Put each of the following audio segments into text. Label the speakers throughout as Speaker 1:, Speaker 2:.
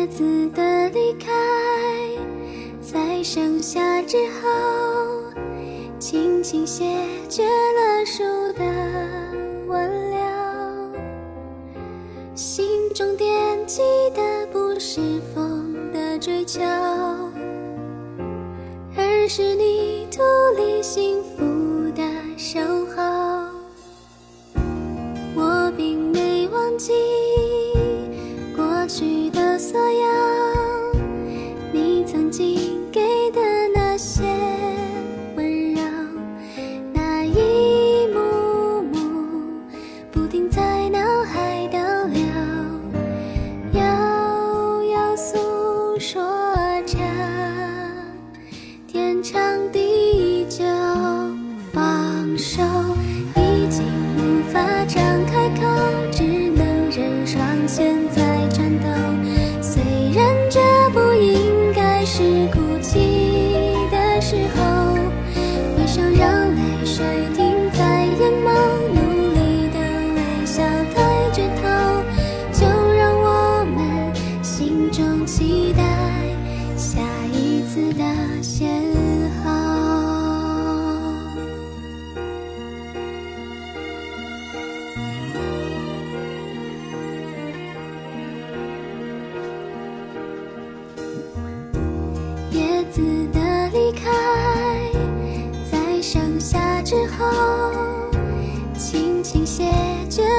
Speaker 1: 叶子的离开，在盛夏之后，轻轻谢绝了树的挽留。心中惦记的不是风的追求，而是你独立心。些温柔那一幕幕不停在脑海倒流遥遥诉说着天长地久放手。写着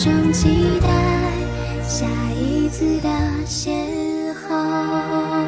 Speaker 1: 中期待下一次的邂逅